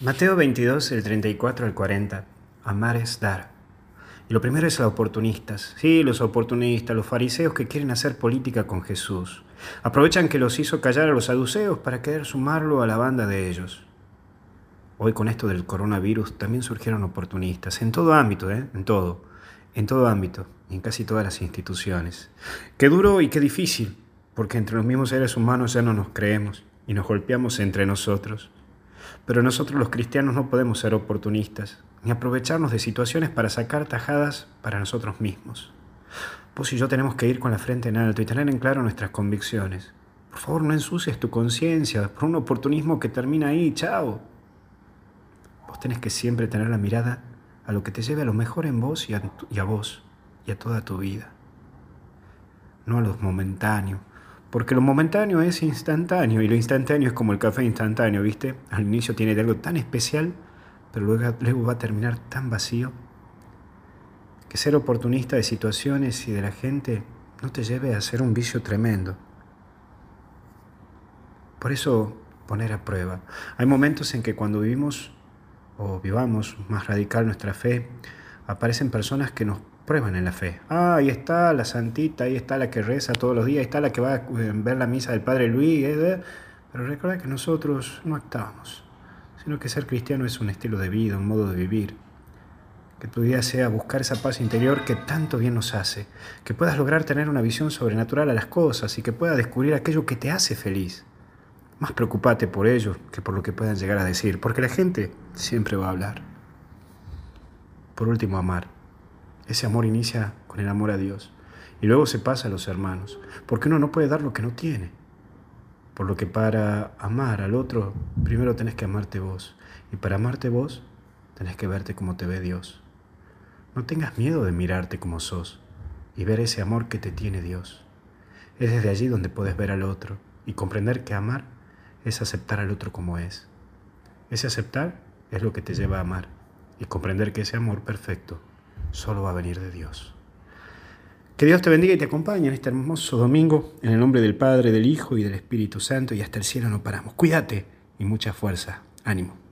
Mateo 22, el 34 al 40. Amar es dar. Y lo primero es los oportunistas. Sí, los oportunistas, los fariseos que quieren hacer política con Jesús. Aprovechan que los hizo callar a los saduceos para querer sumarlo a la banda de ellos. Hoy con esto del coronavirus también surgieron oportunistas, en todo ámbito, ¿eh? en todo, en todo ámbito, en casi todas las instituciones. Qué duro y qué difícil, porque entre los mismos seres humanos ya no nos creemos y nos golpeamos entre nosotros. Pero nosotros los cristianos no podemos ser oportunistas, ni aprovecharnos de situaciones para sacar tajadas para nosotros mismos. Vos y yo tenemos que ir con la frente en alto y tener en claro nuestras convicciones. Por favor, no ensucies tu conciencia por un oportunismo que termina ahí, chao. Vos tenés que siempre tener la mirada a lo que te lleve a lo mejor en vos y a, y a vos y a toda tu vida. No a lo momentáneo, porque lo momentáneo es instantáneo y lo instantáneo es como el café instantáneo, ¿viste? Al inicio tiene algo tan especial, pero luego, luego va a terminar tan vacío. Que ser oportunista de situaciones y de la gente no te lleve a ser un vicio tremendo. Por eso poner a prueba. Hay momentos en que cuando vivimos o vivamos más radical nuestra fe, aparecen personas que nos prueban en la fe. Ah, ahí está la santita, ahí está la que reza todos los días, ahí está la que va a ver la misa del Padre Luis. ¿eh? Pero recuerda que nosotros no actuamos, sino que ser cristiano es un estilo de vida, un modo de vivir. Que tu vida sea buscar esa paz interior que tanto bien nos hace, que puedas lograr tener una visión sobrenatural a las cosas y que puedas descubrir aquello que te hace feliz. Más preocupate por ello que por lo que puedan llegar a decir, porque la gente siempre va a hablar. Por último, amar. Ese amor inicia con el amor a Dios y luego se pasa a los hermanos, porque uno no puede dar lo que no tiene. Por lo que para amar al otro, primero tenés que amarte vos. Y para amarte vos, tenés que verte como te ve Dios. No tengas miedo de mirarte como sos y ver ese amor que te tiene Dios. Es desde allí donde puedes ver al otro y comprender que amar es aceptar al otro como es. Ese aceptar es lo que te lleva a amar y comprender que ese amor perfecto solo va a venir de Dios. Que Dios te bendiga y te acompañe en este hermoso domingo, en el nombre del Padre, del Hijo y del Espíritu Santo, y hasta el cielo no paramos. Cuídate y mucha fuerza. Ánimo.